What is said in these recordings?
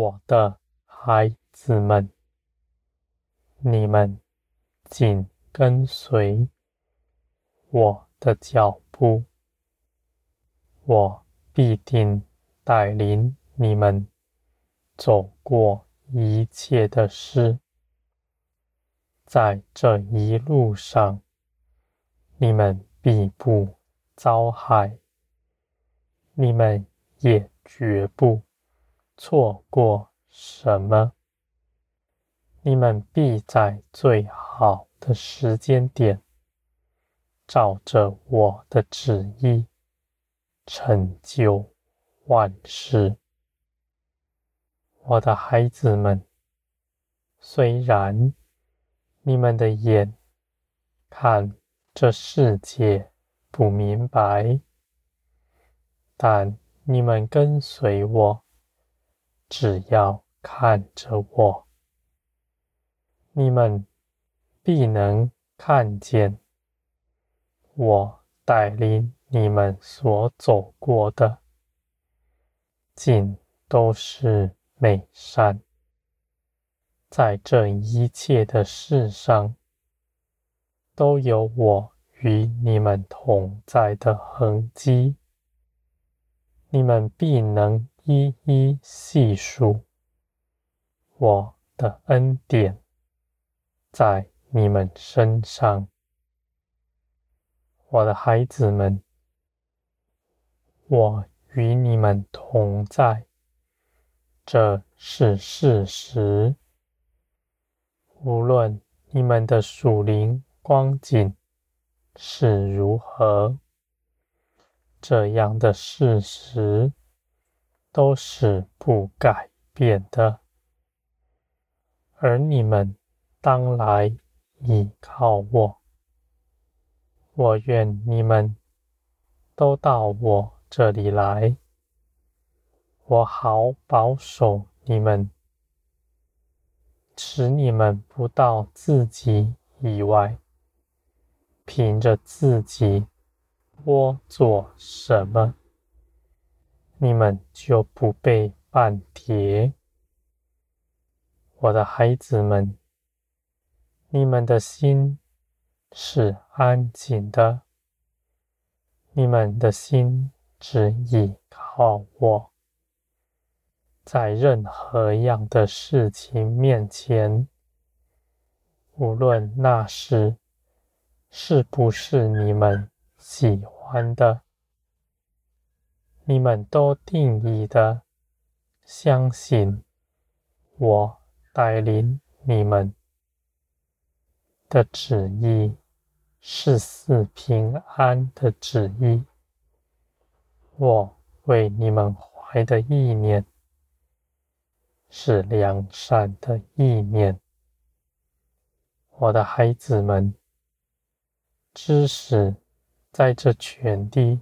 我的孩子们，你们紧跟随我的脚步，我必定带领你们走过一切的事。在这一路上，你们必不遭害，你们也绝不错过什么。你们必在最好的时间点，照着我的旨意成就万事。我的孩子们，虽然你们的眼看这世界不明白，但你们跟随我，只要看着我，你们必能看见我带领你们所走过的，尽都是美善。在这一切的事上，都有我与你们同在的痕迹。你们必能一一细数我的恩典在你们身上，我的孩子们，我与你们同在，这是事实。无论你们的属灵光景是如何，这样的事实都是不改变的。而你们当来倚靠我，我愿你们都到我这里来，我好保守你们。使你们不到自己以外，凭着自己多做什么，你们就不被绊跌。我的孩子们，你们的心是安静的，你们的心只倚靠我。在任何样的事情面前，无论那时是不是你们喜欢的，你们都定义的相信我带领你们的旨意是四平安的旨意。我为你们怀的意念，是良善的意念，我的孩子们，知识在这全地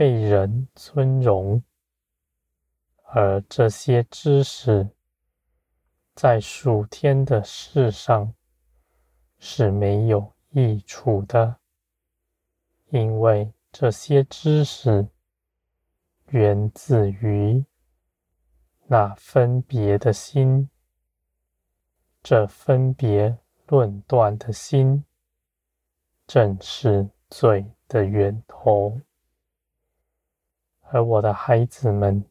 被人尊荣，而这些知识在属天的事上是没有益处的，因为这些知识源自于。那分别的心，这分别论断的心，正是罪的源头。而我的孩子们，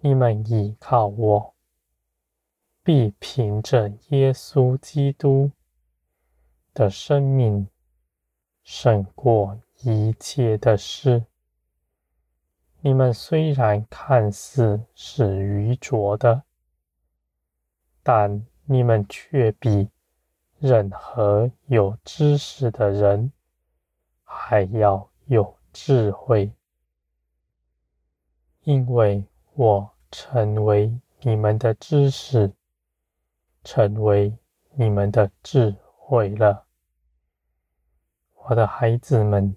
你们倚靠我，必凭着耶稣基督的生命，胜过一切的事。你们虽然看似是愚拙的，但你们却比任何有知识的人还要有智慧，因为我成为你们的知识，成为你们的智慧了。我的孩子们。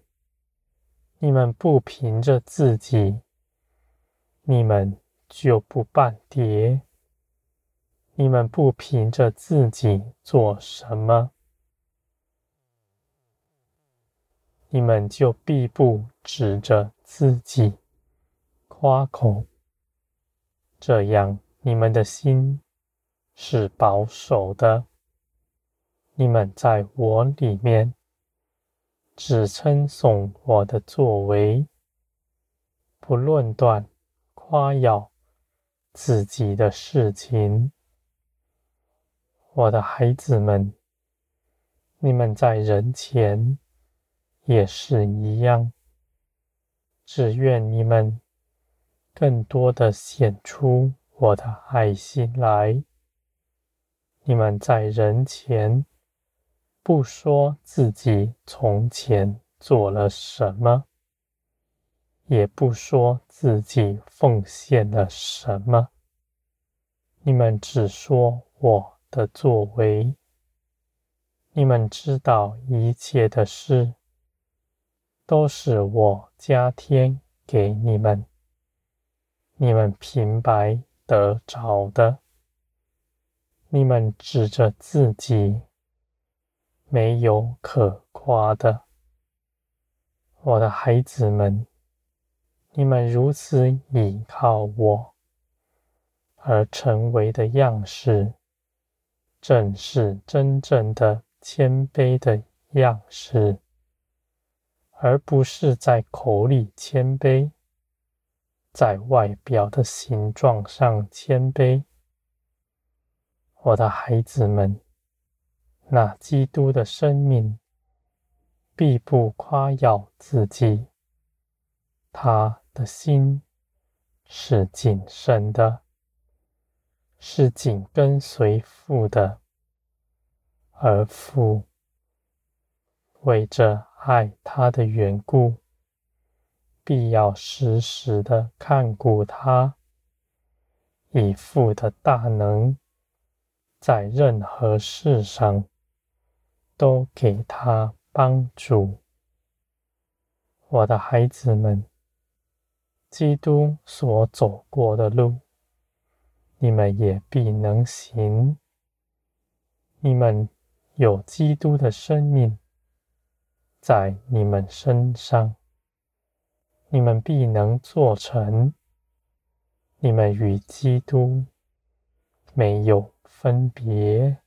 你们不凭着自己，你们就不半跌；你们不凭着自己做什么，你们就必不指着自己夸口。这样你们的心是保守的。你们在我里面只称颂我的作为，不论断夸耀自己的事情。我的孩子们，你们在人前也是一样。只愿你们更多的显出我的爱心来。你们在人前不说自己从前做了什么，也不说自己奉献了什么，你们只说我的作为。你们知道一切的事。都是我加添给你们，你们平白得着的。你们指着自己，没有可夸的。我的孩子们，你们如此倚靠我而成为的样式，正是真正的谦卑的样式。而不是在口里谦卑，在外表的形状上谦卑。我的孩子们，那基督的生命必不夸耀自己，他的心是谨慎的，是紧跟随父的，而父为着。爱他的缘故，必要时时的看顾他，以父的大能，在任何事上都给他帮助。我的孩子们，基督所走过的路，你们也必能行。你们有基督的生命。在你们身上，你们必能做成。你们与基督没有分别。